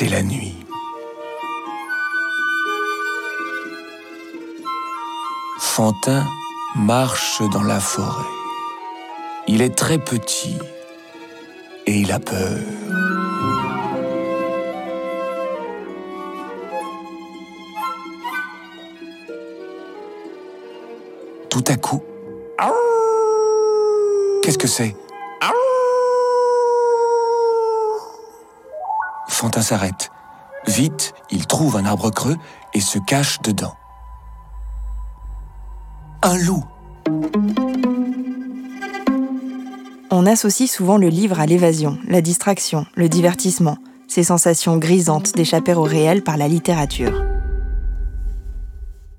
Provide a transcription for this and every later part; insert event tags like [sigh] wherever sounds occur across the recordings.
c'est la nuit. Fantin marche dans la forêt. Il est très petit et il a peur. Tout à coup, qu'est-ce que c'est? S'arrête. Vite, il trouve un arbre creux et se cache dedans. Un loup On associe souvent le livre à l'évasion, la distraction, le divertissement, ces sensations grisantes d'échapper au réel par la littérature.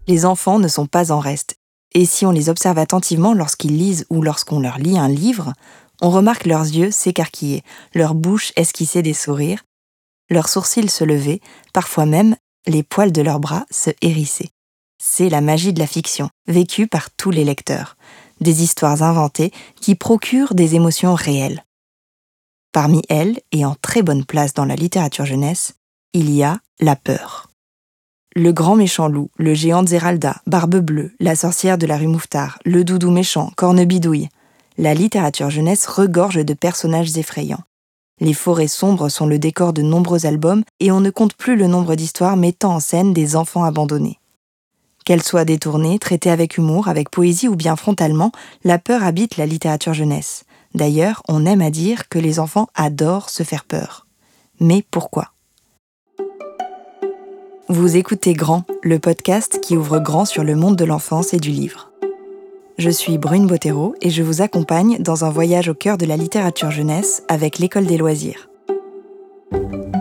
Les enfants ne sont pas en reste, et si on les observe attentivement lorsqu'ils lisent ou lorsqu'on leur lit un livre, on remarque leurs yeux s'écarquiller, leur bouche esquisser des sourires, leurs sourcils se lever, parfois même les poils de leurs bras se hérisser. C'est la magie de la fiction, vécue par tous les lecteurs. Des histoires inventées qui procurent des émotions réelles. Parmi elles, et en très bonne place dans la littérature jeunesse, il y a la peur. Le grand méchant loup, le géant de Zéralda, Barbe Bleue, la sorcière de la rue Mouffetard, le doudou méchant, Cornebidouille. La littérature jeunesse regorge de personnages effrayants. Les forêts sombres sont le décor de nombreux albums et on ne compte plus le nombre d'histoires mettant en scène des enfants abandonnés. Qu'elle soit détournée, traitée avec humour, avec poésie ou bien frontalement, la peur habite la littérature jeunesse. D'ailleurs, on aime à dire que les enfants adorent se faire peur. Mais pourquoi? Vous écoutez Grand, le podcast qui ouvre grand sur le monde de l'enfance et du livre. Je suis Brune Bottero et je vous accompagne dans un voyage au cœur de la littérature jeunesse avec l'École des loisirs.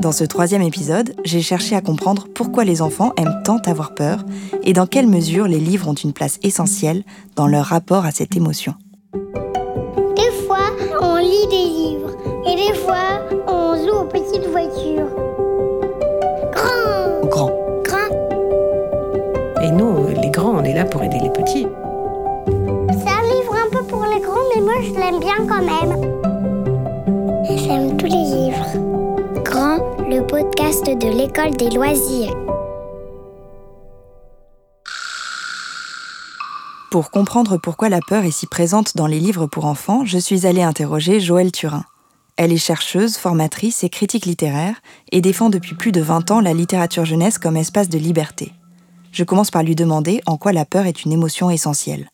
Dans ce troisième épisode, j'ai cherché à comprendre pourquoi les enfants aiment tant avoir peur et dans quelle mesure les livres ont une place essentielle dans leur rapport à cette émotion. Des fois, on lit des livres et des fois, on joue aux petites voitures. Grand Grand. Grand Et nous, les grands, on est là pour aider les petits. Moi je l'aime bien quand même. J'aime tous les livres. Grand, le podcast de l'école des loisirs. Pour comprendre pourquoi la peur est si présente dans les livres pour enfants, je suis allée interroger Joëlle Turin. Elle est chercheuse, formatrice et critique littéraire et défend depuis plus de 20 ans la littérature jeunesse comme espace de liberté. Je commence par lui demander en quoi la peur est une émotion essentielle.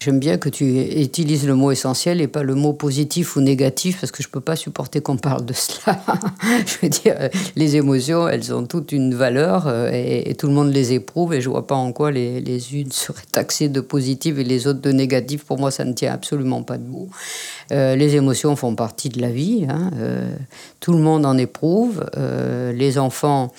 J'aime bien que tu utilises le mot essentiel et pas le mot positif ou négatif parce que je peux pas supporter qu'on parle de cela. [laughs] je veux dire, les émotions, elles ont toutes une valeur euh, et, tout le monde les éprouve et je vois pas en quoi les, les unes [laughs] seraient taxées de positives et les autres de négatives. Pour moi, ça ne tient absolument pas debout. Euh, les émotions font partie de la vie. Hein, euh, tout le monde en éprouve. Euh, les enfants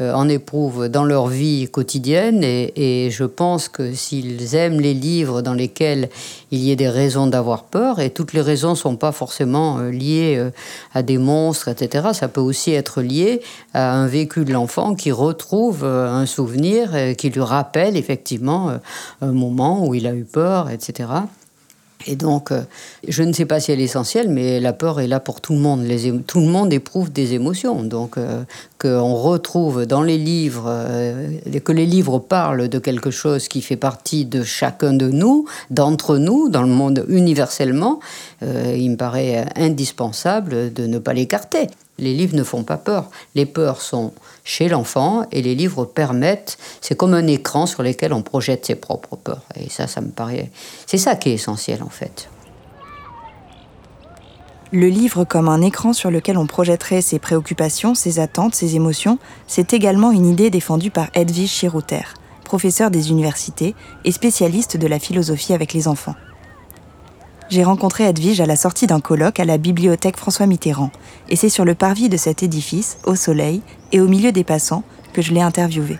en éprouvent dans leur vie quotidienne et, je pense que s'ils aiment les livres dans lesquels il y ait des raisons d'avoir peur, et toutes les raisons ne sont pas forcément euh, liées euh, à des monstres, etc., ça peut aussi être lié à un vécu de l'enfant qui retrouve euh, un souvenir euh, qui lui rappelle effectivement euh, un moment où il a eu peur, etc. Et donc, euh, je ne sais pas si elle est essentielle, mais la peur est là pour tout le monde. Tout le monde éprouve des émotions. Donc, euh, qu'on retrouve dans les livres, euh, que les livres parlent de quelque chose qui fait partie de chacun de nous, d'entre nous, dans le monde universellement, il me paraît indispensable de ne pas l'écarter. Les livres ne font pas peur. Les peurs sont chez l'enfant et les livres permettent, c'est comme un écran sur lequel on projette ses propres peurs. Et ça, ça me paraît, c'est ça qui est essentiel en fait. Le livre comme un écran sur lequel on projetterait ses préoccupations, ses attentes, ses émotions, c'est également une idée défendue par Edwige Chirouter, professeur des universités et spécialiste de la philosophie avec les enfants. J'ai rencontré Edwige à la sortie d'un colloque à la bibliothèque François Mitterrand, et c'est sur le parvis de cet édifice, au soleil et au milieu des passants, que je l'ai interviewée.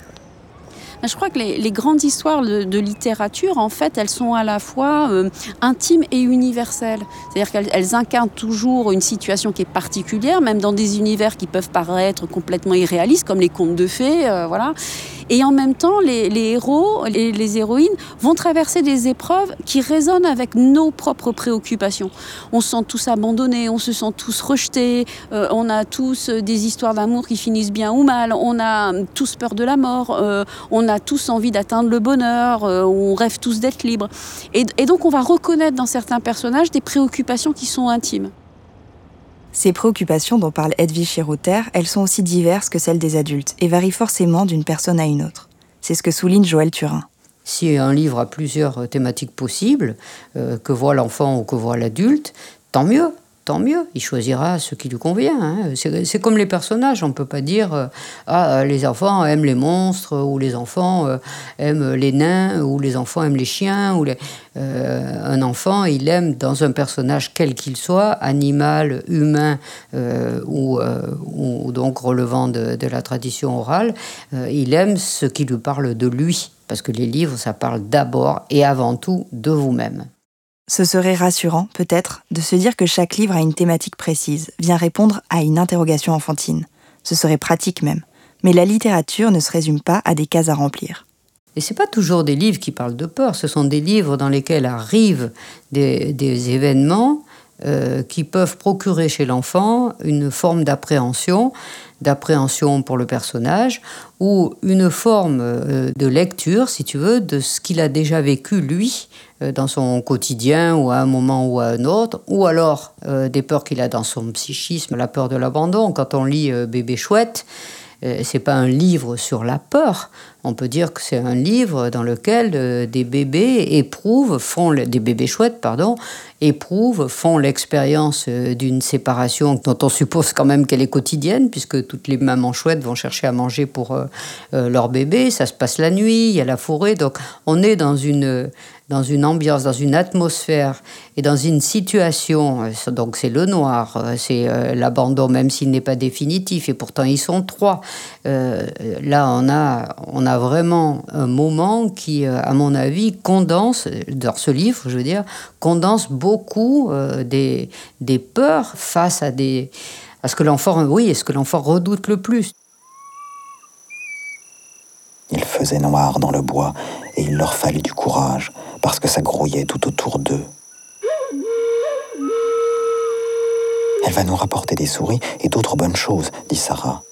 Je crois que les, grandes histoires de, littérature, en fait, elles sont à la fois euh, intimes et universelles. C'est-à-dire qu'elles elles incarnent toujours une situation qui est particulière, même dans des univers qui peuvent paraître complètement irréalistes, comme les contes de fées, euh, voilà. Et en même temps, les, héros et les héroïnes vont traverser des épreuves qui résonnent avec nos propres préoccupations. On se sent tous abandonnés, on se sent tous rejetés, euh, on a tous des histoires d'amour qui finissent bien ou mal, on a tous peur de la mort, euh, on a tous envie d'atteindre le bonheur, euh, on rêve tous d'être libre. Et, et donc on va reconnaître dans certains personnages des préoccupations qui sont intimes. Ces préoccupations dont parle Edwige Chirouter, elles sont aussi diverses que celles des adultes et varient forcément d'une personne à une autre. C'est ce que souligne Joël Turin. Si un livre a plusieurs thématiques possibles, euh, que voit l'enfant ou que voit l'adulte, tant mieux tant mieux, il choisira ce qui lui convient. Hein. C'est comme les personnages, on ne peut pas dire euh, ah les enfants aiment les monstres ou les enfants euh, aiment les nains ou les enfants aiment les chiens ou euh, un enfant il aime dans un personnage quel qu'il soit, animal, humain ou, ou, donc relevant de, de la tradition orale, il aime ce qui lui parle de lui parce que les livres ça parle d'abord et avant tout de vous-même. Ce serait rassurant, peut-être, de se dire que chaque livre a une thématique précise, vient répondre à une interrogation enfantine. Ce serait pratique même. Mais la littérature ne se résume pas à des cases à remplir. Et ce pas toujours des livres qui parlent de peur, ce sont des livres dans lesquels arrivent des, événements euh, qui peuvent procurer chez l'enfant une forme d'appréhension, d'appréhension pour le personnage, ou une forme euh, de lecture, si tu veux, de ce qu'il a déjà vécu lui dans son quotidien ou à un moment ou à un autre, ou alors euh, des peurs qu'il a dans son psychisme, la peur de l'abandon. Quand on lit Bébé chouette, c'est pas un livre sur la peur. On peut dire que c'est un livre dans lequel des bébés éprouvent, font des bébés chouettes, pardon, éprouvent, font l'expérience d'une séparation dont on suppose quand même qu'elle est quotidienne, puisque toutes les mamans chouettes vont chercher à manger pour leur bébé. Ça se passe la nuit, il y a la forêt, donc on est dans une dans une ambiance, dans une atmosphère et dans une situation, euh, donc c'est le noir, euh, c'est euh, l'abandon même s'il n'est pas définitif et pourtant ils sont trois. là on a, on a vraiment un moment qui, à mon avis, condense, dans ce livre je veux dire, condense beaucoup des, des peurs face à, des, à ce que l'enfant, oui, est ce que l'enfant redoute le plus. Il faisait noir dans le bois et il leur fallait du courage parce que ça grouillait tout autour d'eux. Elle va nous rapporter des souris et d'autres bonnes choses, dit Sarah.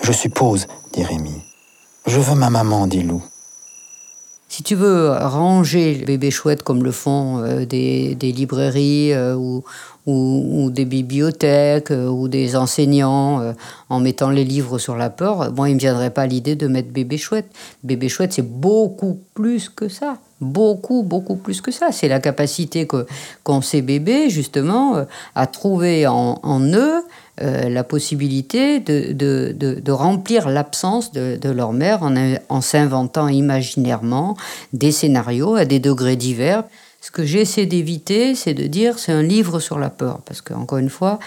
Je suppose, dit Rémi. Je veux ma maman, dit Lou. Si tu veux ranger le bébé chouette comme le font euh, des, librairies euh, ou, ou, des bibliothèques euh, ou des enseignants en mettant les livres sur la peur, moi, il ne me viendrait pas l'idée de mettre bébé chouette. Bébé chouette, c'est beaucoup plus que ça. Beaucoup, beaucoup plus que ça. C'est la capacité qu'ont ces bébés, justement, à trouver en, eux euh, la possibilité de, de, de, remplir l'absence de, leur mère en, en s'inventant imaginairement des scénarios à des degrés divers. Ce que j'essaie d'éviter, c'est de dire c'est un livre sur la peur, parce qu'encore une fois,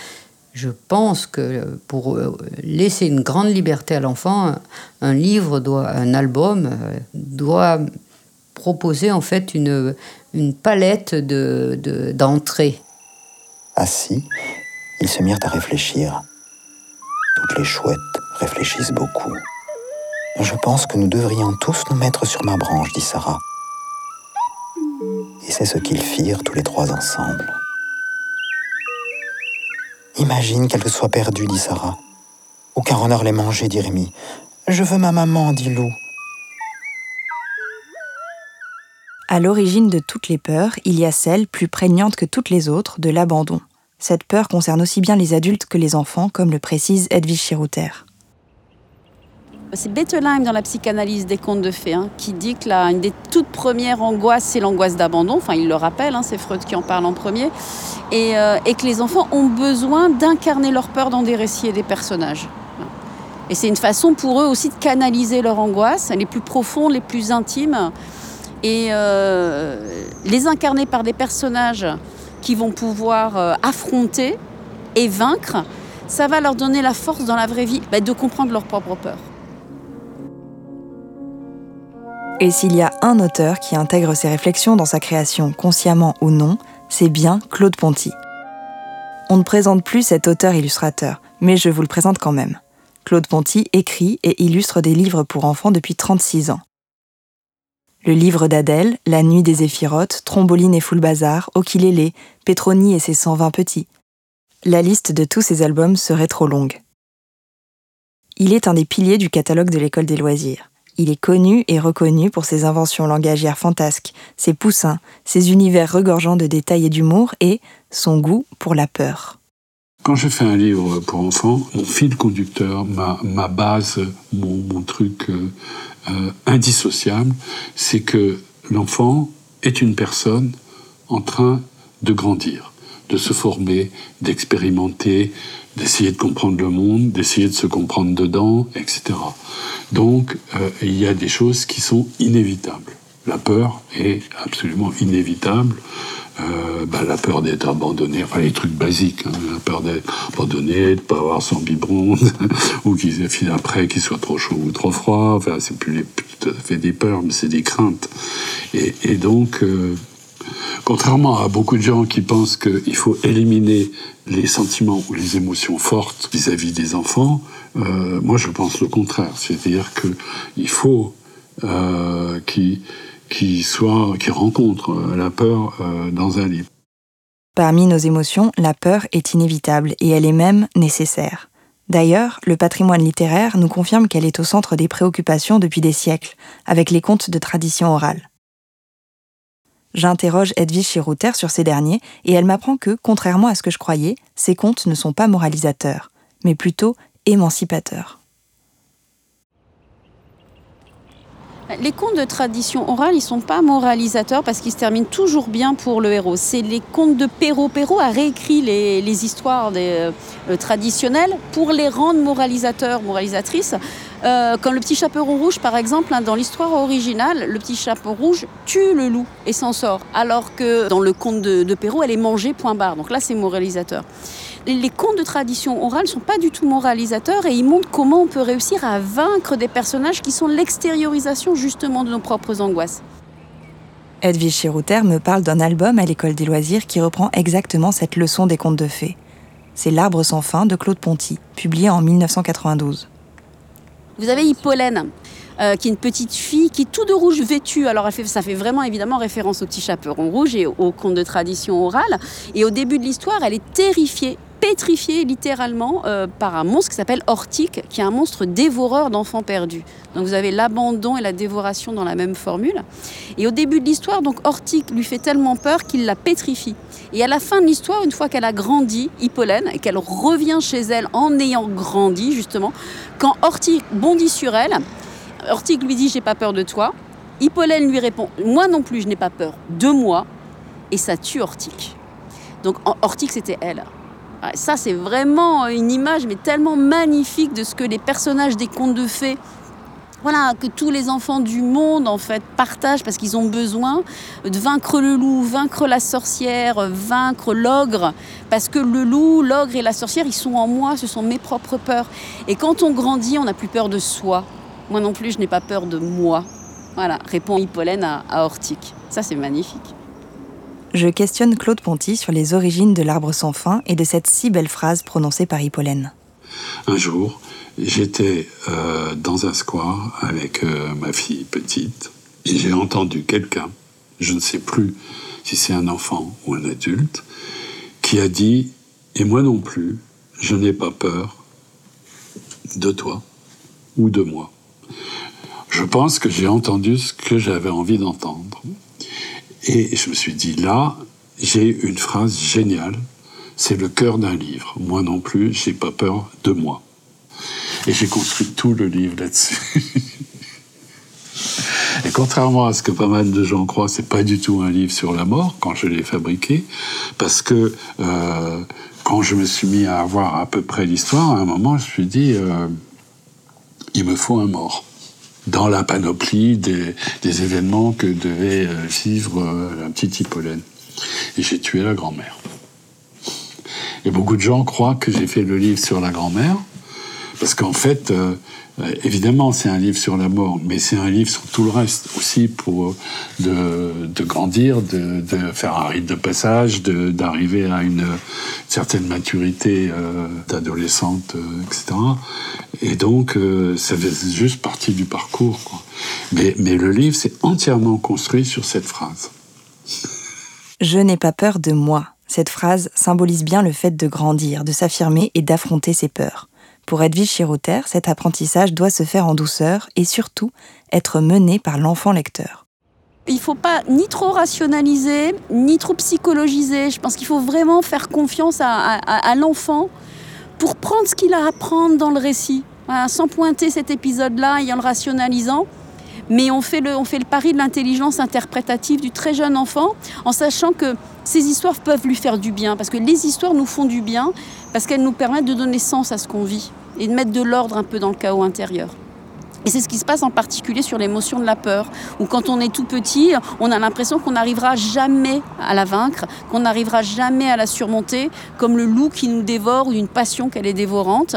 je pense que pour euh, laisser une grande liberté à l'enfant, un livre doit, un album euh, doit proposer en fait une, une palette d'entrées. De, Assis, ils se mirent à réfléchir. Toutes les chouettes réfléchissent beaucoup. Je pense que nous devrions tous nous mettre sur ma branche, dit Sarah. Et c'est ce qu'ils firent tous les trois ensemble. Imagine qu'elle soit perdue, dit Sarah. Aucun renard l'ait mangée, dit Rémi. Je veux ma maman, dit Lou. À l'origine de toutes les peurs, il y a celle, plus prégnante que toutes les autres, de l'abandon. Cette peur concerne aussi bien les adultes que les enfants, comme le précise Edwige Chirouter. C'est Bettelheim dans la psychanalyse des contes de fées hein, qui dit que une des toutes premières angoisses, c'est l'angoisse d'abandon. Enfin, il le rappelle, hein, c'est Freud qui en parle en premier. Et, euh, et, que les enfants ont besoin d'incarner leur peur dans des récits et des personnages. Et c'est une façon pour eux aussi de canaliser leur angoisse, les plus profondes, les plus intimes, et euh, les incarner par des personnages qui vont pouvoir euh, affronter et vaincre, ça va leur donner la force dans la vraie vie bah, de comprendre leur propre peur. Et s'il y a un auteur qui intègre ces réflexions dans sa création, consciemment ou non, c'est bien Claude Ponty. On ne présente plus cet auteur-illustrateur, mais je vous le présente quand même. Claude Ponty écrit et illustre des livres pour enfants depuis 36 ans. Le livre d'Adèle, La nuit des éphirotes, Tromboline et Foulbazar, Okilélé, Petroni et ses 120 petits. La liste de tous ces albums serait trop longue. Il est un des piliers du catalogue de l'école des loisirs. Il est connu et reconnu pour ses inventions langagières fantasques, ses poussins, ses univers regorgeants de détails et d'humour et son goût pour la peur. Quand je fais un livre pour enfants, mon fil conducteur, ma, base, mon, mon truc euh, euh, indissociable, c'est que l'enfant est une personne en train de grandir, de se former, d'expérimenter, d'essayer de comprendre le monde, d'essayer de se comprendre dedans, etc. Donc, euh, il y a des choses qui sont inévitables. La peur est absolument inévitable. Euh, bah, la peur d'être abandonné, enfin les trucs basiques, hein, la peur d'être abandonné, de pas avoir son biberon, [laughs] ou qu'il après qu'il soit trop chaud ou trop froid. Enfin, c'est plus, les, tout à fait des peurs, mais c'est des craintes. Et, et donc, euh, contrairement à beaucoup de gens qui pensent qu'il faut éliminer les sentiments ou les émotions fortes vis-à-vis des enfants, euh, moi je pense le contraire. C'est-à-dire qu'il faut euh, qu'ils qui soit, qui rencontre euh, la peur dans un livre. Parmi nos émotions, la peur est inévitable et elle est même nécessaire. D'ailleurs, le patrimoine littéraire nous confirme qu'elle est au centre des préoccupations depuis des siècles, avec les contes de tradition orale. J'interroge Edwige Chirouter sur ces derniers et elle m'apprend que, contrairement à ce que je croyais, ces contes ne sont pas moralisateurs, mais plutôt émancipateurs. Les contes de tradition orale, ils sont pas moralisateurs parce qu'ils se terminent toujours bien pour le héros. C'est les contes de Perrault. Perrault a réécrit les, histoires euh, traditionnelles pour les rendre moralisateurs, moralisatrices. Euh, quand le petit chaperon rouge, par exemple, hein, dans l'histoire originale, le petit chaperon rouge tue le loup et s'en sort. Alors que dans le conte de, Perrault, elle est mangée, point barre. Donc là, c'est moralisateur les contes de tradition orale sont pas du tout moralisateurs et ils montrent comment on peut réussir à vaincre des personnages qui sont l'extériorisation justement de nos propres angoisses. Edwige Chirouter me parle d'un album à l'école des loisirs qui reprend exactement cette leçon des contes de fées. C'est L'Arbre sans fin de Claude Ponty, publié en 1992. Vous avez Hippolène, euh, qui est une petite fille qui est tout de rouge vêtue. Alors fait, ça fait vraiment évidemment référence au petit chaperon rouge et aux contes de tradition orale. Et au début de l'histoire, elle est terrifiée pétrifiée littéralement euh, par un monstre qui s'appelle Ortique, qui est un monstre dévoreur d'enfants perdus. Donc vous avez l'abandon et la dévoration dans la même formule. Et au début de l'histoire, donc Ortique lui fait tellement peur qu'il la pétrifie. Et à la fin de l'histoire, une fois qu'elle a grandi, Hippolène, et qu'elle revient chez elle en ayant grandi justement, quand Ortique bondit sur elle, Ortique lui dit j'ai pas peur de toi. Hippolène lui répond moi non plus je n'ai pas peur de moi. Et ça tue Ortique. Donc Ortique c'était elle. Ça, c'est vraiment une image, mais tellement magnifique de ce que les personnages des contes de fées voilà, que tous les enfants du monde en fait partagent parce qu'ils ont besoin de vaincre le loup, vaincre la sorcière, vaincre l'ogre, parce que le loup, l'ogre et la sorcière, ils sont en moi, ce sont mes propres peurs. Et quand on grandit, on n'a plus peur de soi. Moi non plus, je n'ai pas peur de moi. Voilà, répond Hippolène à, à. Ça, c'est magnifique je questionne Claude Ponty sur les origines de l'arbre sans fin et de cette si belle phrase prononcée par Hippolène. Un jour, j'étais euh, dans un square avec euh, ma fille petite et j'ai entendu quelqu'un, je ne sais plus si c'est un enfant ou un adulte, qui a dit Et moi non plus, je n'ai pas peur de toi ou de moi. Je pense que j'ai entendu ce que j'avais envie d'entendre. Et je me suis dit, là, j'ai une phrase géniale. C'est le cœur d'un livre. Moi non plus, j'ai pas peur de moi. Et j'ai construit tout le livre là-dessus. [laughs] Et contrairement à ce que pas mal de gens croient, c'est pas du tout un livre sur la mort quand je l'ai fabriqué, parce que euh, quand je me suis mis à avoir à peu près l'histoire, à un moment, je me suis dit, euh, il me faut un mort dans la panoplie des, des événements que devait euh, vivre euh, la petite Hippolène. Et j'ai tué la grand-mère. Et beaucoup de gens croient que j'ai fait le livre sur la grand-mère parce qu'en fait, euh, évidemment, c'est un livre sur la mort, mais c'est un livre sur tout le reste aussi pour de, de grandir, de, faire un rite de passage, d'arriver à une certaine maturité euh, d'adolescente, euh, etc. Et donc, euh, ça fait juste partie du parcours. Mais, mais le livre, c'est entièrement construit sur cette phrase. Je n'ai pas peur de moi. Cette phrase symbolise bien le fait de grandir, de s'affirmer et d'affronter ses peurs. Pour Edwige Chirouter, cet apprentissage doit se faire en douceur et surtout être mené par l'enfant lecteur. Il ne faut pas ni trop rationaliser, ni trop psychologiser. Je pense qu'il faut vraiment faire confiance à, l'enfant pour prendre ce qu'il a à prendre dans le récit, sans pointer cet épisode-là et en le rationalisant. Mais on fait le, on fait le pari de l'intelligence interprétative du très jeune enfant en sachant que ces histoires peuvent lui faire du bien, parce que les histoires nous font du bien, parce qu'elles nous permettent de donner sens à ce qu'on vit et de mettre de l'ordre un peu dans le chaos intérieur. Et c'est ce qui se passe en particulier sur l'émotion de la peur, où quand on est tout petit, on a l'impression qu'on n'arrivera jamais à la vaincre, qu'on n'arrivera jamais à la surmonter, comme le loup qui nous dévore ou une passion qu'elle est dévorante.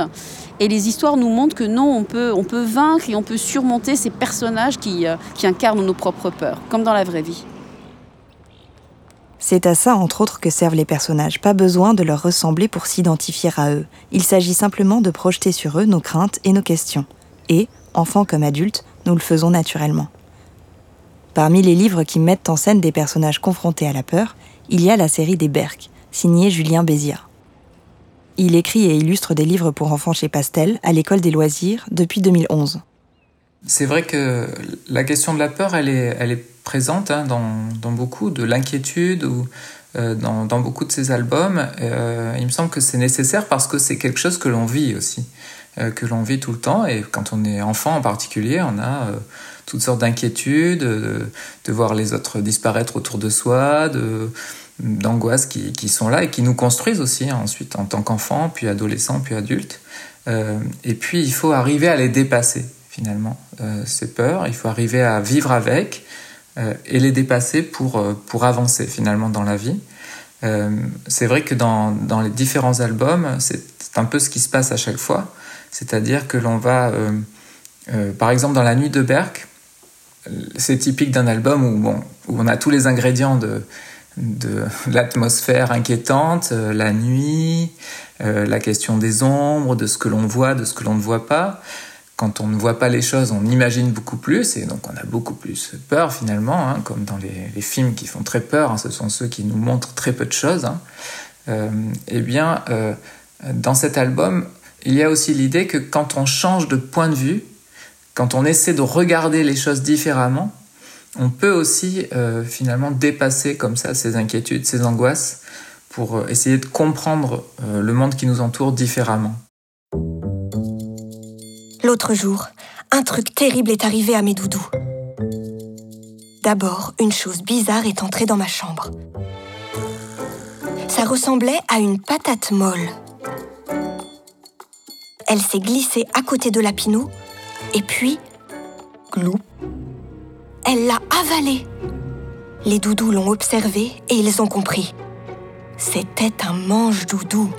Et les histoires nous montrent que non, on peut, on peut vaincre et on peut surmonter ces personnages qui, euh, qui incarnent nos propres peurs, comme dans la vraie vie. C'est à ça, entre autres, que servent les personnages. Pas besoin de leur ressembler pour s'identifier à eux. Il s'agit simplement de projeter sur eux nos craintes et nos questions. Et, enfants comme adultes, nous le faisons naturellement. Parmi les livres qui mettent en scène des personnages confrontés à la peur, il y a la série des Berck, signée Julien Béziard. Il écrit et illustre des livres pour enfants chez Pastel, à l'école des loisirs, depuis 2011. C'est vrai que la question de la peur, elle est, présente hein, dans, beaucoup de l'inquiétude ou euh, dans, beaucoup de ces albums. Euh, il me semble que c'est nécessaire parce que c'est quelque chose que l'on vit aussi, euh, que l'on vit tout le temps. Et quand on est enfant en particulier, on a toutes sortes d'inquiétudes, de, de, voir les autres disparaître autour de soi, de d'angoisses qui, qui, sont là et qui nous construisent aussi hein, ensuite en tant qu'enfant, puis adolescent, puis adulte. Euh, et puis il faut arriver à les dépasser finalement, ces peurs. Il faut arriver à vivre avec, euh, et les dépasser pour, euh, pour avancer finalement dans la vie. Euh, c'est vrai que dans, dans, les différents albums, c'est un peu ce qui se passe à chaque fois. C'est-à-dire que l'on va, par exemple, dans La Nuit de Berck, c'est typique d'un album où, bon, où on a tous les ingrédients de, de l'atmosphère inquiétante, la nuit, la question des ombres, de ce que l'on voit, de ce que l'on ne voit pas quand on ne voit pas les choses, on imagine beaucoup plus et donc on a beaucoup plus peur finalement, hein, comme dans les, films qui font très peur, hein, ce sont ceux qui nous montrent très peu de choses. Hein. Euh, eh bien, euh, dans cet album, il y a aussi l'idée que quand on change de point de vue, quand on essaie de regarder les choses différemment, on peut aussi euh, finalement dépasser comme ça ces inquiétudes, ces angoisses, pour essayer de comprendre le monde qui nous entoure différemment. L'autre jour, un truc terrible est arrivé à mes doudous. D'abord, une chose bizarre est entrée dans ma chambre. Ça ressemblait à une patate molle. Elle s'est glissée à côté de Lapinou, et puis, glou, elle l'a avalée. Les doudous l'ont observé et ils ont compris. C'était un manche-doudou.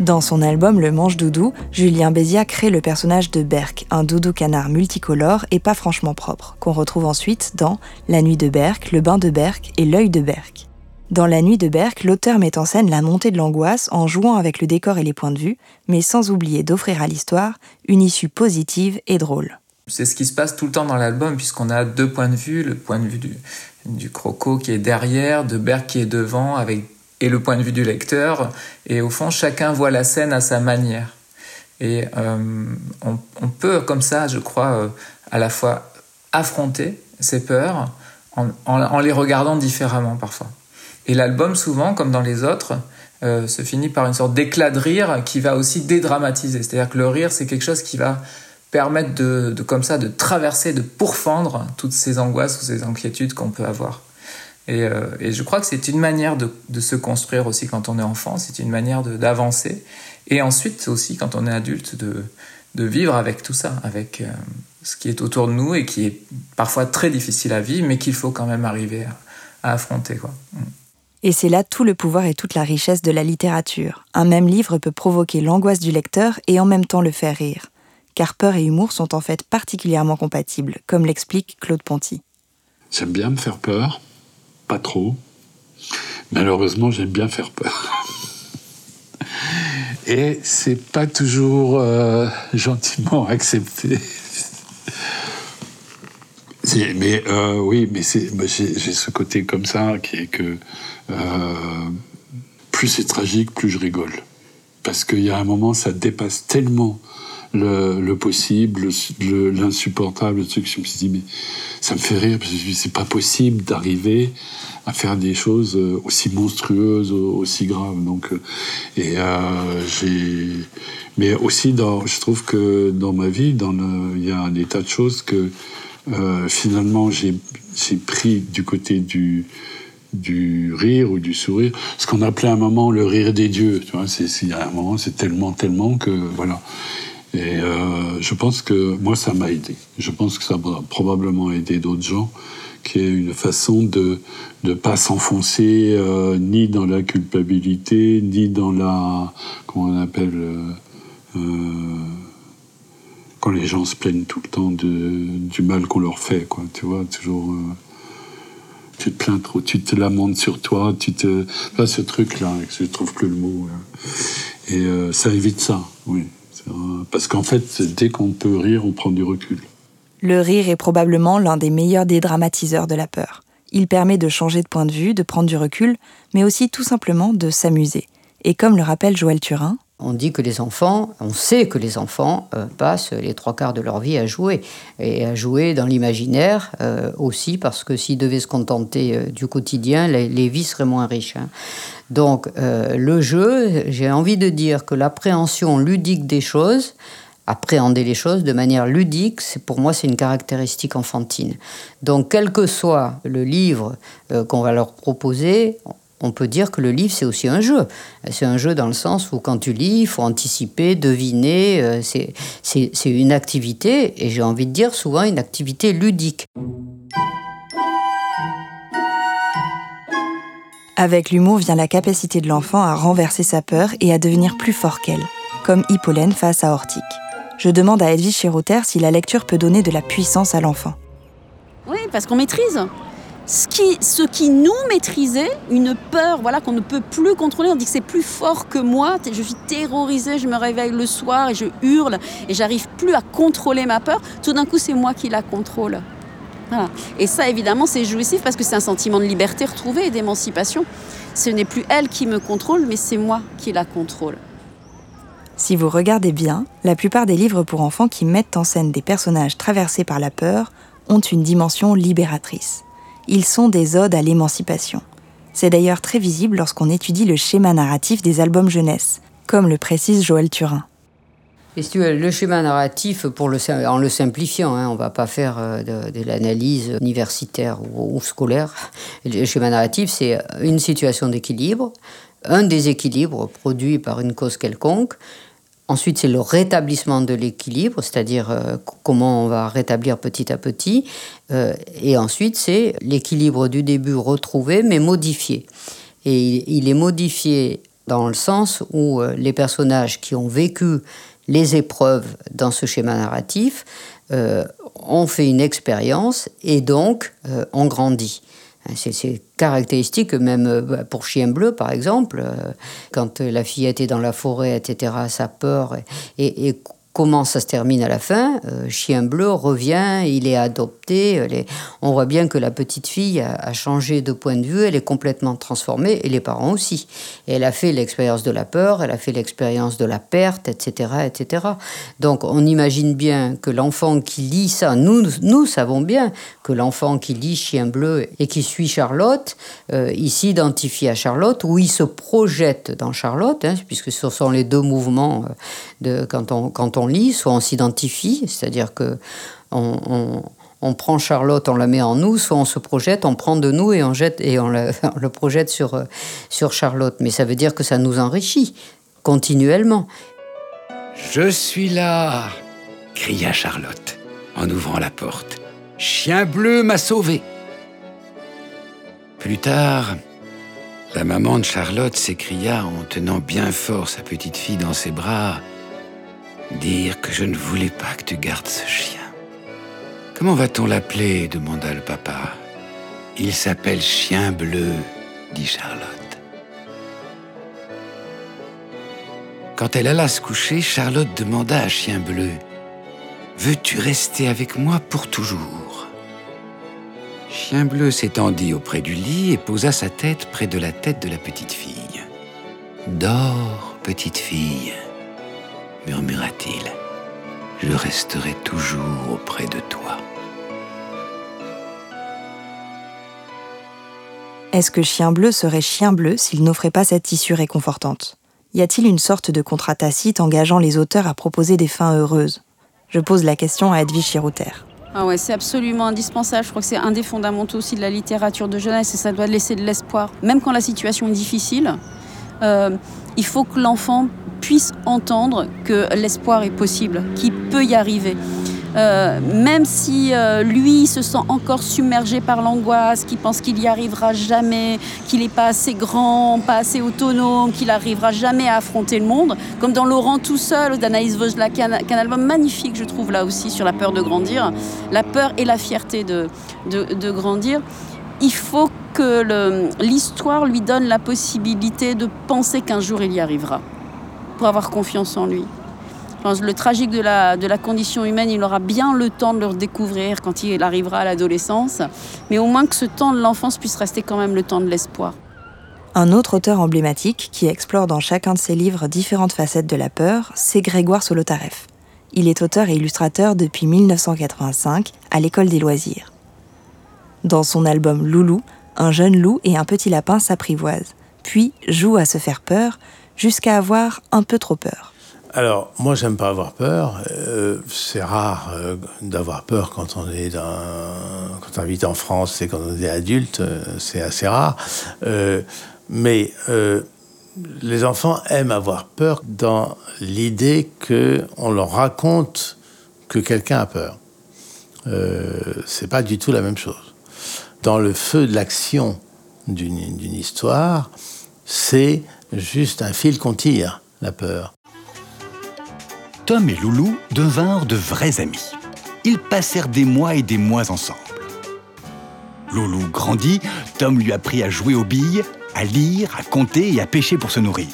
Dans son album Le Manche Doudou, Julien Béziat crée le personnage de Berck, un doudou canard multicolore et pas franchement propre, qu'on retrouve ensuite dans La Nuit de Berck, Le Bain de Berck et L'œil de Berck. Dans La Nuit de Berck, l'auteur met en scène la montée de l'angoisse en jouant avec le décor et les points de vue, mais sans oublier d'offrir à l'histoire une issue positive et drôle. C'est ce qui se passe tout le temps dans l'album, puisqu'on a deux points de vue, le point de vue du, du croco qui est derrière, de Berck qui est devant, et le point de vue du lecteur. Et au fond, chacun voit la scène à sa manière. Et euh, on, peut, comme ça, je crois, euh, à la fois affronter ces peurs en, les regardant différemment parfois. Et l'album, souvent, comme dans les autres, euh, se finit par une sorte d'éclat de rire qui va aussi dédramatiser. C'est-à-dire que le rire, c'est quelque chose qui va permettre de, comme ça, de traverser, de pourfendre toutes ces angoisses ou ces inquiétudes qu'on peut avoir. Euh, et, je crois que c'est une manière de, se construire aussi quand on est enfant, c'est une manière d'avancer. Et ensuite aussi quand on est adulte, de, vivre avec tout ça, avec euh, ce qui est autour de nous et qui est parfois très difficile à vivre, mais qu'il faut quand même arriver à, affronter. Quoi. Et c'est là tout le pouvoir et toute la richesse de la littérature. Un même livre peut provoquer l'angoisse du lecteur et en même temps le faire rire. Car peur et humour sont en fait particulièrement compatibles, comme l'explique Claude Ponty. J'aime bien me faire peur, pas trop. Malheureusement, j'aime bien faire peur. Et c'est pas toujours euh, gentiment accepté. Mais euh, oui, mais j'ai ce côté comme ça qui est que euh, plus c'est tragique, plus je rigole. Parce qu'il y a un moment, ça dépasse tellement le, possible, l'insupportable, le, truc. Je me suis dit, mais ça me fait rire, parce que c'est pas possible d'arriver à faire des choses euh, aussi monstrueuses, aussi graves. Donc, et j'ai, mais aussi dans, je trouve que dans ma vie, il y a un état de choses que finalement j'ai pris du côté du rire ou du sourire, ce qu'on appelait à un moment le rire des dieux. Tu vois, c'est, a un moment, c'est tellement, tellement que voilà. Et euh, je pense que moi, ça m'a aidé. Je pense que ça va probablement aider d'autres gens, qui est une façon de ne pas s'enfoncer euh, ni dans la culpabilité, ni dans la. Comment on appelle. Euh, euh quand les gens se plaignent tout le temps du mal qu'on leur fait, quoi. Tu vois, toujours. Euh, tu te plains trop, tu te lamentes sur toi, tu te. Là, ce truc-là, je trouve plus le mot. Et ça évite ça, oui. Parce qu'en fait, dès qu'on peut rire, on prend du recul. Le rire est probablement l'un des meilleurs dédramatiseurs de la peur. Il permet de changer de point de vue, de prendre du recul, mais aussi tout simplement de s'amuser. Et comme le rappelle Joël Turin, on dit que les enfants, on sait que les enfants euh, passent les trois quarts de leur vie à jouer, et à jouer dans l'imaginaire euh, aussi, parce que s'ils devaient se contenter euh, du quotidien, les, vies seraient moins riches. Hein. Donc le jeu, j'ai envie de dire que l'appréhension ludique des choses, appréhender les choses de manière ludique, c'est pour moi c'est une caractéristique enfantine. Donc quel que soit le livre qu'on va leur proposer, on peut dire que le livre, c'est aussi un jeu. C'est un jeu dans le sens où quand tu lis, il faut anticiper, deviner. Euh, c'est une activité, et j'ai envie de dire souvent une activité ludique. Avec l'humour vient la capacité de l'enfant à renverser sa peur et à devenir plus fort qu'elle, comme Hippolène face à Hortique. Je demande à Edwige Chéroter si la lecture peut donner de la puissance à l'enfant. Oui, parce qu'on maîtrise ce qui, nous maîtrisait, une peur voilà, qu'on ne peut plus contrôler. On dit que c'est plus fort que moi. Je suis terrorisée, je me réveille le soir et je hurle et j'arrive plus à contrôler ma peur. Tout d'un coup, c'est moi qui la contrôle. Et ça, évidemment, c'est jouissif parce que c'est un sentiment de liberté retrouvée et d'émancipation. Ce n'est plus elle qui me contrôle, mais c'est moi qui la contrôle. Si vous regardez bien, la plupart des livres pour enfants qui mettent en scène des personnages traversés par la peur ont une dimension libératrice ils sont des odes à l'émancipation. C'est d'ailleurs très visible lorsqu'on étudie le schéma narratif des albums jeunesse, comme le précise Joël Turin. le schéma narratif, en le simplifiant, hein, on ne va pas faire euh, de, l'analyse universitaire ou, scolaire. Le schéma narratif, c'est une situation d'équilibre, un déséquilibre produit par une cause quelconque, Ensuite, c'est le rétablissement de l'équilibre, c'est-à-dire euh, comment on va rétablir petit à petit. Euh, et ensuite, c'est l'équilibre du début retrouvé, mais modifié. Et il, est modifié dans le sens où euh, les personnages qui ont vécu les épreuves dans ce schéma narratif ont fait une expérience et donc ont grandi. C'est caractéristique, même euh, bah, pour Chien Bleu, par exemple, euh, quand la fillette est dans la forêt, etc., sa peur, et Comment ça se termine à la fin euh, Chien bleu revient, il est adopté. On voit bien que la petite fille a, changé de point de vue, elle est complètement transformée, et les parents aussi. Elle a fait l'expérience de la peur, elle a fait l'expérience de la perte, etc., etc. Donc on imagine bien que l'enfant qui lit ça, nous, nous savons bien que l'enfant qui lit Chien bleu et qui suit Charlotte, euh, il s'identifie à Charlotte, ou il se projette dans Charlotte, hein, puisque ce sont les deux mouvements euh, de, quand on, quand on on lit, soit on s'identifie, c'est-à-dire que on, prend Charlotte, on la met en nous, soit on se projette, on prend de nous et on jette et on [laughs] le, projette sur, sur Charlotte. Mais ça veut dire que ça nous enrichit continuellement. Je suis là, cria Charlotte en ouvrant la porte. Chien bleu m'a sauvé. Plus tard, La maman de Charlotte s'écria en tenant bien fort sa petite fille dans ses bras. Dire que je ne voulais pas que tu gardes ce chien. Comment va-t-on l'appeler demanda le papa. Il s'appelle Chien Bleu, dit Charlotte. Quand elle alla se coucher, Charlotte demanda à Chien Bleu Veux-tu rester avec moi pour toujours? Chien Bleu s'étendit auprès du lit et posa sa tête près de la tête de la petite fille. Dors, petite fille, murmura-t-il. Je resterai toujours auprès de toi. Est-ce que Chien Bleu serait Chien Bleu s'il n'offrait pas cette issue réconfortante? Y a-t-il une sorte de contrat tacite engageant les auteurs à proposer des fins heureuses? Je pose la question à Edwige Chirouter. Ah ouais, c'est absolument indispensable. Je crois que c'est un des fondamentaux aussi de la littérature de jeunesse et ça doit laisser de l'espoir. Même quand la situation est difficile, euh, il faut que l'enfant puisse entendre que l'espoir est possible, qu'il peut y arriver. Euh, même si euh, lui se sent encore submergé par l'angoisse, qu'il pense qu'il n'y arrivera jamais, qu'il n'est pas assez grand, pas assez autonome, qu'il n'arrivera jamais à affronter le monde, comme dans Laurent tout seul d'Anaïs Vojla, qui est un album magnifique, je trouve, là aussi, sur la peur de grandir, la peur et la fierté de, de, de grandir. Il faut que l'histoire lui donne la possibilité de penser qu'un jour il y arrivera, pour avoir confiance en lui le tragique de la, de la condition humaine, il aura bien le temps de le redécouvrir quand il arrivera à l'adolescence, mais au moins que ce temps de l'enfance puisse rester quand même le temps de l'espoir. Un autre auteur emblématique qui explore dans chacun de ses livres différentes facettes de la peur, c'est Grégoire Solotareff. Il est auteur et illustrateur depuis 1985 à l'École des loisirs. Dans son album Loulou, un jeune loup et un petit lapin s'apprivoisent, puis jouent à se faire peur jusqu'à avoir un peu trop peur. Alors, moi, j'aime pas avoir peur. Euh, c'est rare euh, d'avoir peur quand on est dans, quand on habite en France et quand on est adulte. Euh, c'est assez rare. mais les enfants aiment avoir peur dans l'idée que on leur raconte que quelqu'un a peur. c'est pas du tout la même chose. Dans le feu de l'action d'une histoire, c'est juste un fil qu'on tire, la peur. Tom et Loulou devinrent de vrais amis. Ils passèrent des mois et des mois ensemble. Loulou grandit, Tom lui apprit à jouer aux billes, à lire, à compter et à pêcher pour se nourrir.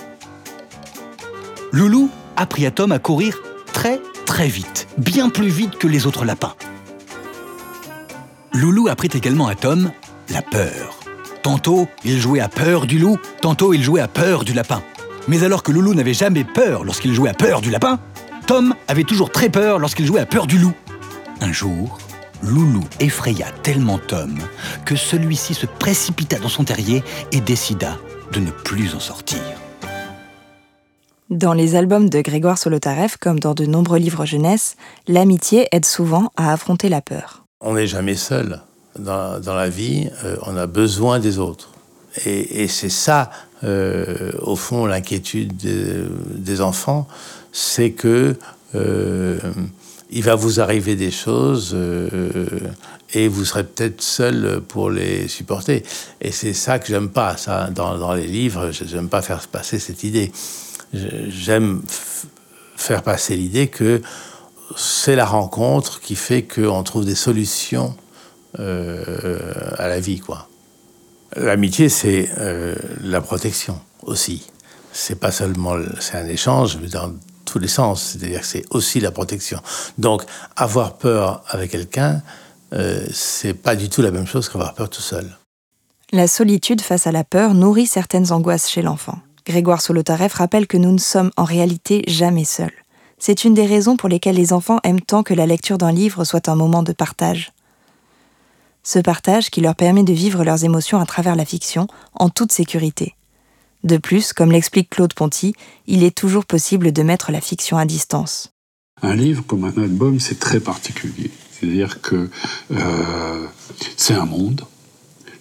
Loulou apprit à Tom à courir très très vite, bien plus vite que les autres lapins. Loulou apprit également à Tom la peur. Tantôt, il jouait à peur du loup, tantôt il jouait à peur du lapin. Mais alors que Loulou n'avait jamais peur lorsqu'il jouait à peur du lapin, Tom avait toujours très peur lorsqu'il jouait à peur du loup. Un jour, Loulou effraya tellement Tom que celui-ci se précipita dans son terrier et décida de ne plus en sortir. Dans les albums de Grégoire Solotareff, comme dans de nombreux livres jeunesse, l'amitié aide souvent à affronter la peur. On n'est jamais seul. Dans, la vie, euh, on a besoin des autres. Et, c'est ça, euh, au fond, l'inquiétude des enfants, c'est que euh, il va vous arriver des choses et vous serez peut-être seul pour les supporter. Et c'est ça que j'aime pas, ça, dans, les livres, j'aime pas faire passer cette idée. J'aime faire passer l'idée que c'est la rencontre qui fait qu'on trouve des solutions euh, à la vie, quoi. L'amitié, c'est la protection aussi. C'est pas seulement, c'est un échange, mais dans tous les sens, c'est-à-dire que c'est aussi la protection. Donc, avoir peur avec quelqu'un, euh, c'est pas du tout la même chose qu'avoir peur tout seul. La solitude face à la peur nourrit certaines angoisses chez l'enfant. Grégoire Solotareff rappelle que nous ne sommes en réalité jamais seuls. C'est une des raisons pour lesquelles les enfants aiment tant que la lecture d'un livre soit un moment de partage. Ce partage qui leur permet de vivre leurs émotions à travers la fiction en toute sécurité. De plus, comme l'explique Claude Ponty, il est toujours possible de mettre la fiction à distance. Un livre comme un album, c'est très particulier. C'est-à-dire que euh, c'est un monde.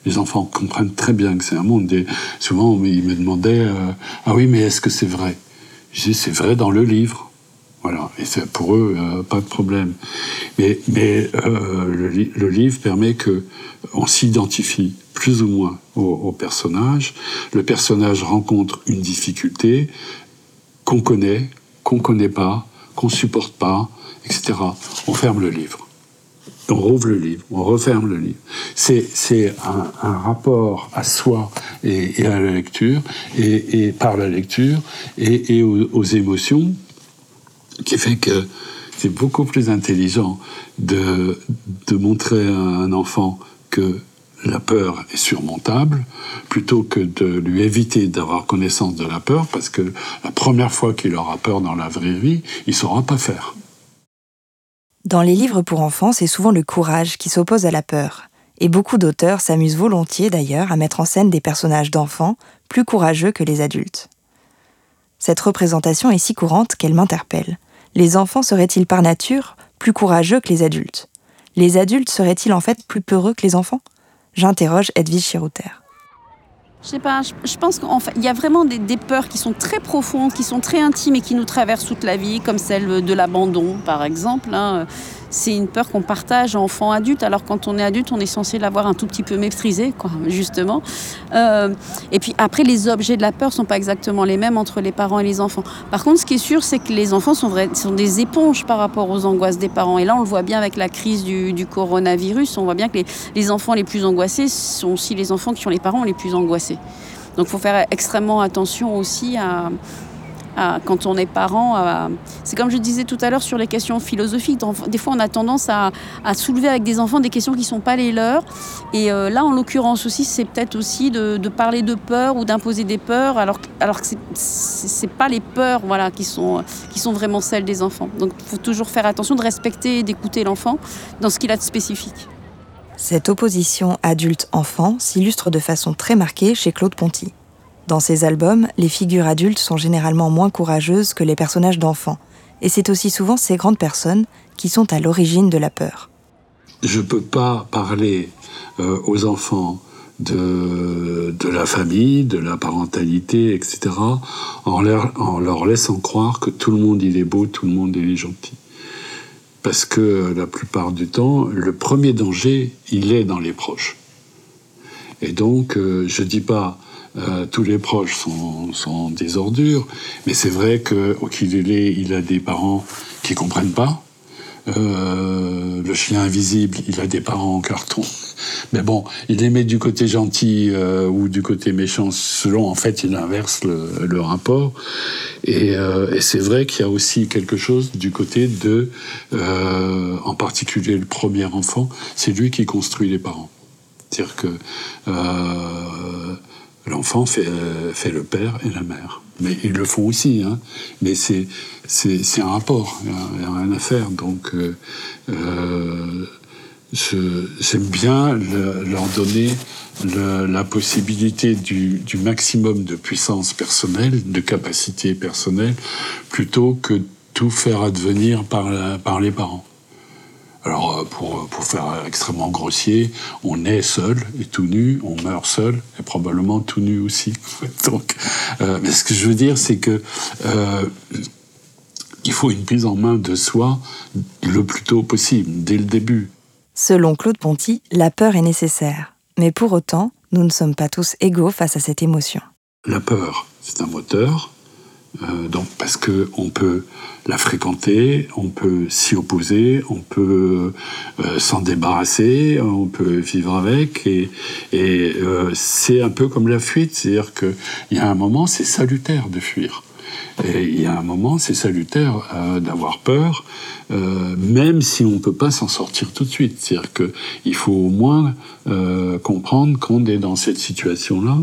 Les enfants comprennent très bien que c'est un monde. Souvent, ils me demandaient euh, Ah oui, mais est-ce que c'est vrai? Je dis C'est vrai dans le livre. Voilà, et c'est pour eux euh, pas de problème. Mais, euh, le, livre permet que on s'identifie plus ou moins au, personnage. Le personnage rencontre une difficulté qu'on connaît, qu'on connaît pas, qu'on supporte pas, etc. On ferme le livre on rouvre le livre, on referme le livre. C'est, un, rapport à soi et, à la lecture, et, par la lecture, et, aux, émotions, qui fait que c'est beaucoup plus intelligent de, de montrer à un enfant que la peur est surmontable, plutôt que de lui éviter d'avoir connaissance de la peur, parce que la première fois qu'il aura peur dans la vraie vie, il ne saura pas faire. Dans les livres pour enfants, c'est souvent le courage qui s'oppose à la peur. Et beaucoup d'auteurs s'amusent volontiers d'ailleurs à mettre en scène des personnages d'enfants plus courageux que les adultes. Cette représentation est si courante qu'elle m'interpelle. Les enfants seraient-ils par nature plus courageux que les adultes? Les adultes seraient-ils en fait plus peureux que les enfants? J'interroge Edwige Chirouter. Je sais pas, je, pense qu'il y a vraiment des, des, peurs qui sont très profondes, qui sont très intimes et qui nous traversent toute la vie, comme celle de l'abandon, par exemple. Hein. C'est une peur qu'on partage enfant adulte, alors quand on est adulte, on est censé l'avoir un tout petit peu maîtrisé, quoi, justement. Euh, et puis après, les objets de la peur sont pas exactement les mêmes entre les parents et les enfants. Par contre, ce qui est sûr, c'est que les enfants sont, vrais, sont des éponges par rapport aux angoisses des parents. Et là, on le voit bien avec la crise du, du coronavirus. On voit bien que les, les enfants les plus angoissés sont aussi les enfants qui ont les parents les plus angoissés. Donc il faut faire extrêmement attention aussi à, à quand on est parent. C'est comme je disais tout à l'heure sur les questions philosophiques. Des fois, on a tendance à, soulever avec des enfants des questions qui ne sont pas les leurs. Et euh, là, en l'occurrence aussi, c'est peut-être aussi de, parler de peur ou d'imposer des peurs, alors, que ce n'est pas les peurs qui, sont, qui sont vraiment celles des enfants. Donc il faut toujours faire attention de respecter et d'écouter l'enfant dans ce qu'il a de spécifique. Cette opposition adulte-enfant s'illustre de façon très marquée chez Claude Ponty. Dans ses albums, les figures adultes sont généralement moins courageuses que les personnages d'enfants, et c'est aussi souvent ces grandes personnes qui sont à l'origine de la peur. Je ne peux pas parler euh, aux enfants de, la famille, de la parentalité, etc., en leur, laissant croire que tout le monde est beau, tout le monde est gentil parce que la plupart du temps, le premier danger, il est dans les proches. Et donc, euh, je dis pas euh, tous les proches sont, sont des ordures, mais c'est vrai que au il a des parents qui comprennent pas. Euh, le chien invisible, il a des parents en carton. Mais bon, il les met du côté gentil euh, ou du côté méchant, selon en fait, il inverse le, le rapport. Et, euh, et c'est vrai qu'il y a aussi quelque chose du côté de, euh, en particulier le premier enfant, c'est lui qui construit les parents. C'est-à-dire que euh, l'enfant fait, fait le père et la mère mais ils le font aussi. Hein. Mais c'est un rapport, il n'y a, rien à faire. Donc euh, euh, j'aime bien le, leur donner la possibilité du, maximum de puissance personnelle, de capacité personnelle, plutôt que tout faire advenir par les parents. Alors, pour, pour, faire extrêmement grossier, on est seul et tout nu, on meurt seul et probablement tout nu aussi. [laughs] Donc, euh, mais ce que je veux dire, c'est que euh, il faut une prise en main de soi le plus tôt possible, dès le début. Selon Claude Ponty, la peur est nécessaire. Mais pour autant, nous ne sommes pas tous égaux face à cette émotion. La peur, c'est un moteur, euh, donc parce que on peut la fréquenter, on peut s'y opposer, on peut euh, s'en débarrasser, on peut vivre avec, et, et euh, c'est un peu comme la fuite, c'est-à-dire qu'il y a un moment, c'est salutaire de fuir. Et il y a un moment, c'est salutaire euh, d'avoir peur, euh, même si on ne peut pas s'en sortir tout de suite. C'est-à-dire qu'il faut au moins euh, comprendre qu'on est dans cette situation-là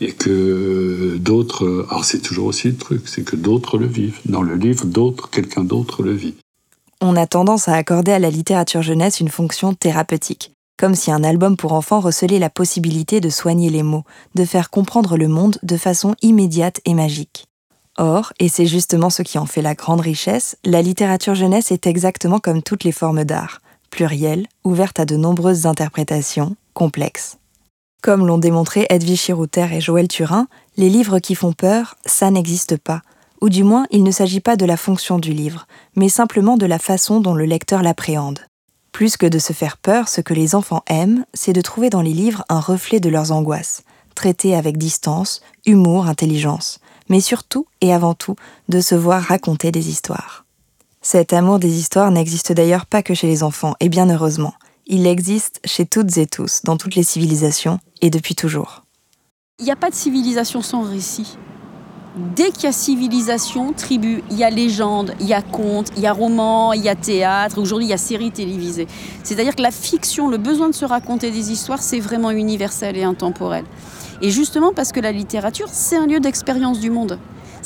et que d'autres. Alors c'est toujours aussi le truc, c'est que d'autres le vivent. Dans le livre, d'autres, quelqu'un d'autre le vit. On a tendance à accorder à la littérature jeunesse une fonction thérapeutique, comme si un album pour enfants recelait la possibilité de soigner les mots, de faire comprendre le monde de façon immédiate et magique. Or, et c'est justement ce qui en fait la grande richesse, la littérature jeunesse est exactement comme toutes les formes d'art, plurielle, ouverte à de nombreuses interprétations, complexes. Comme l'ont démontré Edwige Chirouter et Joël Turin, les livres qui font peur, ça n'existe pas. ou du moins il ne s'agit pas de la fonction du livre, mais simplement de la façon dont le lecteur l'appréhende. Plus que de se faire peur, ce que les enfants aiment, c'est de trouver dans les livres un reflet de leurs angoisses, traités avec distance, humour, intelligence, mais surtout et avant tout de se voir raconter des histoires. Cet amour des histoires n'existe d'ailleurs pas que chez les enfants, et bien heureusement. Il existe chez toutes et tous, dans toutes les civilisations, et depuis toujours. Il n'y a pas de civilisation sans récit. Dès qu'il y a civilisation, tribu, il y a légende, il y a conte, il y a roman, il y a théâtre, aujourd'hui il y a séries télévisées. C'est-à-dire que la fiction, le besoin de se raconter des histoires, c'est vraiment universel et intemporel. Et justement parce que la littérature, c'est un lieu d'expérience du monde.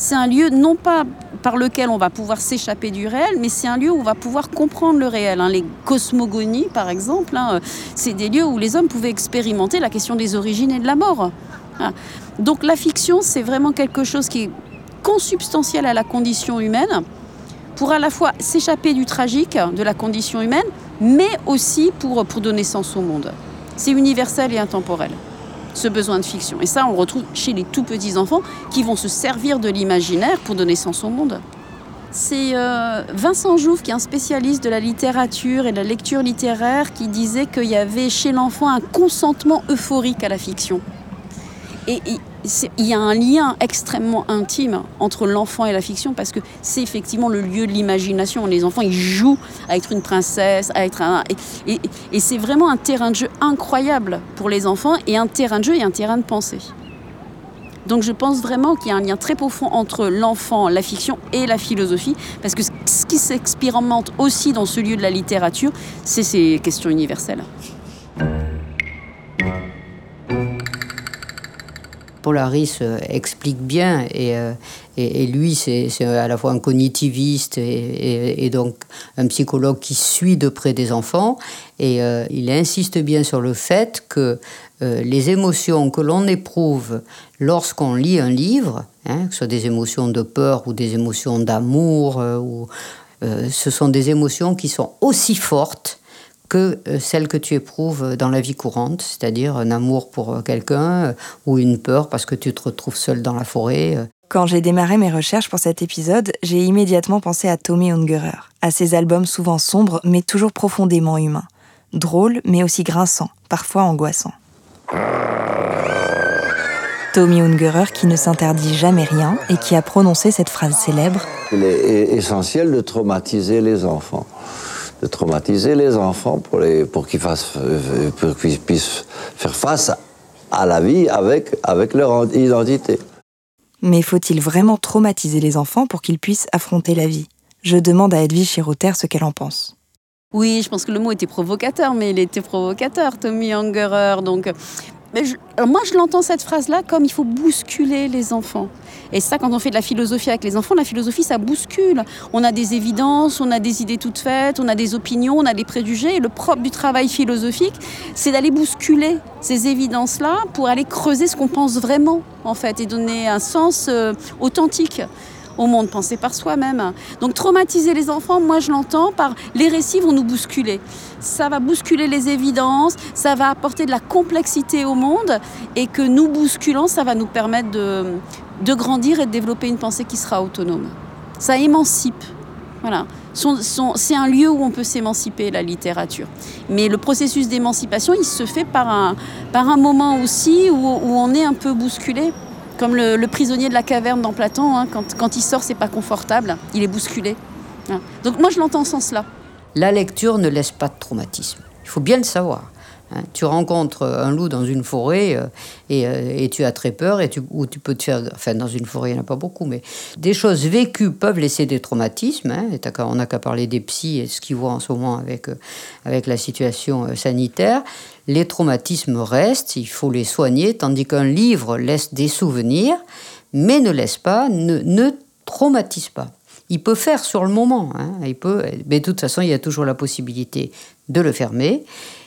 C'est un lieu non pas par lequel on va pouvoir s'échapper du réel, mais c'est un lieu où on va pouvoir comprendre le réel. Hein. Les cosmogonies, par exemple, hein, c'est des lieux où les hommes pouvaient expérimenter la question des origines et de la mort. Hein. Donc la fiction, c'est vraiment quelque chose qui est consubstantiel à la condition humaine, pour à la fois s'échapper du tragique de la condition humaine, mais aussi pour, pour donner sens au monde. C'est universel et intemporel ce besoin de fiction. Et ça, on retrouve chez les tout petits enfants qui vont se servir de l'imaginaire pour donner sens au monde. C'est euh, Vincent Jouve, qui est un spécialiste de la littérature et de la lecture littéraire, qui disait qu'il y avait chez l'enfant un consentement euphorique à la fiction. Et, il y a un lien extrêmement intime entre l'enfant et la fiction parce que c'est effectivement le lieu de l'imagination. Les enfants, ils jouent à être une princesse, à être un... Et, c'est vraiment un terrain de jeu incroyable pour les enfants et un terrain de jeu et un terrain de pensée. Donc je pense vraiment qu'il y a un lien très profond entre l'enfant, la fiction et la philosophie, parce que ce qui s'expérimente aussi dans ce lieu de la littérature, c'est ces questions universelles. Polaris euh, explique bien, euh, et, et, lui, c'est à la fois un cognitiviste et, donc un psychologue qui suit de près des enfants, et euh, il insiste bien sur le fait que les émotions que l'on éprouve lorsqu'on lit un livre, hein, que ce soit des émotions de peur ou des émotions d'amour, ou, ce sont des émotions qui sont aussi fortes que euh, celle que tu éprouves dans la vie courante, c'est-à-dire un amour pour euh, quelqu'un euh, ou une peur parce que tu te retrouves seul dans la forêt. Quand j'ai démarré mes recherches pour cet épisode, j'ai immédiatement pensé à Tommy Ungerer, à ses albums souvent sombres mais toujours profondément humains, drôles mais aussi grinçants, parfois angoissants. Tommy Ungerer qui ne s'interdit jamais rien et qui a prononcé cette phrase célèbre Il est essentiel de traumatiser les enfants de traumatiser les enfants pour, les, pour qu'ils pour qu'ils puissent faire face à la vie avec, avec leur identité. Mais faut-il vraiment traumatiser les enfants pour qu'ils puissent affronter la vie? Je demande à Edwige Chiroter ce qu'elle en pense. Oui, je pense que le mot était provocateur, mais il était provocateur, Tommy Ungerer. Donc, mais moi, je l'entends cette phrase-là comme il faut bousculer les enfants. Et ça, quand on fait de la philosophie avec les enfants, la philosophie, ça bouscule. On a des évidences, on a des idées toutes faites, on a des opinions, on a des préjugés. Et le propre du travail philosophique, c'est d'aller bousculer ces évidences-là pour aller creuser ce qu'on pense vraiment, en fait, et donner un sens euh, authentique au monde, penser par soi-même. Donc traumatiser les enfants, moi je l'entends par les récits vont nous bousculer. Ça va bousculer les évidences, ça va apporter de la complexité au monde et que nous bousculant, ça va nous permettre de, de grandir et de développer une pensée qui sera autonome. Ça émancipe. Voilà. c'est un lieu où on peut s'émanciper, la littérature. Mais le processus d'émancipation, il se fait par un, par un moment aussi où, où on est un peu bousculé. Comme le, prisonnier de la caverne dans Platon, hein, quand, quand, il sort, c'est pas confortable, il est bousculé. Hein. Donc moi, je l'entends en ce sens-là. La lecture ne laisse pas de traumatisme. Il faut bien le savoir. Hein. Tu rencontres un loup dans une forêt euh, euh, et, tu as très peur, et tu, ou tu peux te faire. Enfin, dans une forêt, il n'y en a pas beaucoup, mais des choses vécues peuvent laisser des traumatismes. Hein, on n'a qu'à parler des psys et ce qu'ils voient en ce moment avec, euh, avec la situation sanitaire. Les traumatismes restent, il faut les soigner, tandis qu'un livre laisse des souvenirs, mais ne laisse pas, ne, ne traumatise pas. Il peut faire sur le moment, hein, il peut, mais de toute façon, il y a toujours la possibilité de le fermer.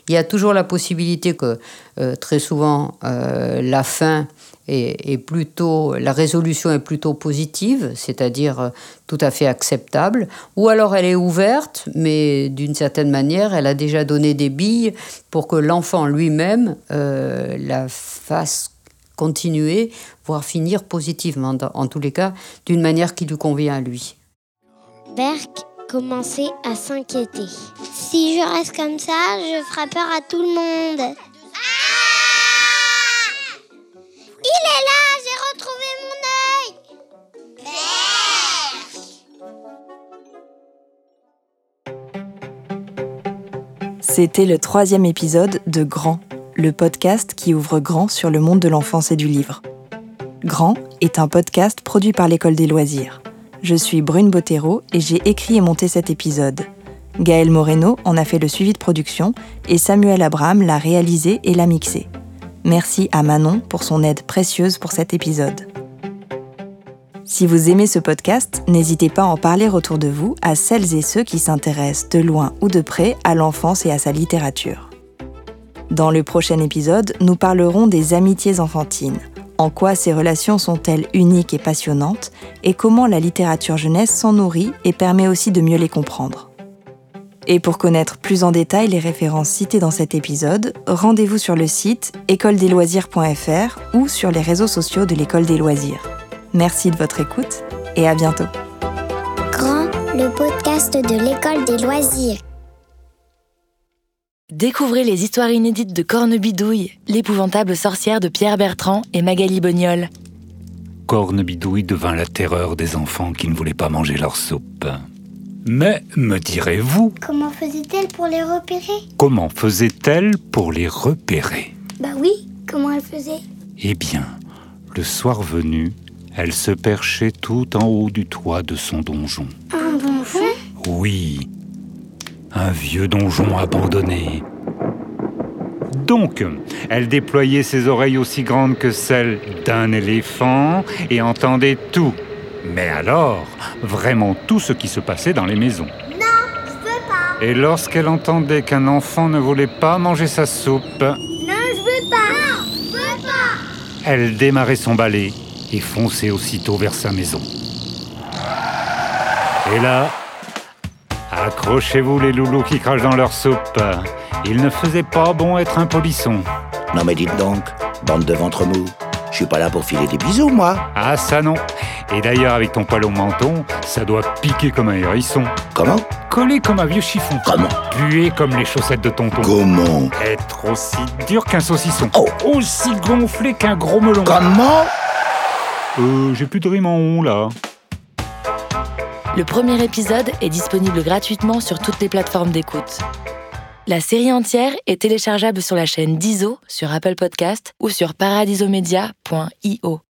Il y a toujours la possibilité que euh, très souvent euh, la fin est, plutôt, la résolution est plutôt positive, c'est-à-dire euh, tout à fait acceptable, ou alors elle est ouverte, mais d'une certaine manière, elle a déjà donné des billes pour que l'enfant lui-même la fasse continuer, voire finir positivement, en tous les cas, d'une manière qui lui convient à lui. Commençait à s'inquiéter. Si je reste comme ça, je ferai peur à tout le monde. Il est là, j'ai retrouvé mon œil. C'était le troisième épisode de Grand, le podcast qui ouvre grand sur le monde de l'enfance et du livre. Grand est un podcast produit par l'École des loisirs. Je suis Brune Bottero et j'ai écrit et monté cet épisode. Gaël Moreno en a fait le suivi de production et Samuel Abraham l'a réalisé et l'a mixé. Merci à Manon pour son aide précieuse pour cet épisode. Si vous aimez ce podcast, n'hésitez pas à en parler autour de vous à celles et ceux qui s'intéressent de loin ou de près à l'enfance et à sa littérature. Dans le prochain épisode, nous parlerons des amitiés enfantines. En quoi ces relations sont-elles uniques et passionnantes et comment la littérature jeunesse s'en nourrit et permet aussi de mieux les comprendre? Et pour connaître plus en détail les références citées dans cet épisode, rendez-vous sur le site écoledesloisirs.fr ou sur les réseaux sociaux de l'école des loisirs. Merci de votre écoute et à bientôt. Grand, le podcast de l'école des loisirs. Découvrez les histoires inédites de Cornebidouille, l'épouvantable sorcière de Pierre Bertrand et Magali Bognol. Cornebidouille devint la terreur des enfants qui ne voulaient pas manger leur soupe. Mais, me direz-vous, Comment faisait-elle pour les repérer? Comment faisait-elle pour les repérer? Bah oui, comment elle faisait? Eh bien, le soir venu, elle se perchait tout en haut du toit de son donjon. Un donjon? Oui, un vieux donjon abandonné. Donc, elle déployait ses oreilles aussi grandes que celles d'un éléphant et entendait tout. Mais alors, vraiment tout ce qui se passait dans les maisons. Non, je veux pas. Et lorsqu'elle entendait qu'un enfant ne voulait pas manger sa soupe, Non, je veux pas. Non, je veux pas. elle démarrait son balai et fonçait aussitôt vers sa maison. Et là, accrochez-vous les loulous qui crachent dans leur soupe. Il ne faisait pas bon être un polisson. Non mais dites donc, bande de ventre mou, je suis pas là pour filer des bisous, moi. Ah ça non. Et d'ailleurs avec ton poil au menton, ça doit piquer comme un hérisson. Comment Coller comme un vieux chiffon. Comment Puer comme les chaussettes de tonton. Comment Être aussi dur qu'un saucisson. Oh. Aussi gonflé qu'un gros melon. Comment Euh, j'ai plus de rime en on là. Le premier épisode est disponible gratuitement sur toutes les plateformes d'écoute. La série entière est téléchargeable sur la chaîne d'ISO sur Apple Podcast ou sur paradisomedia.io.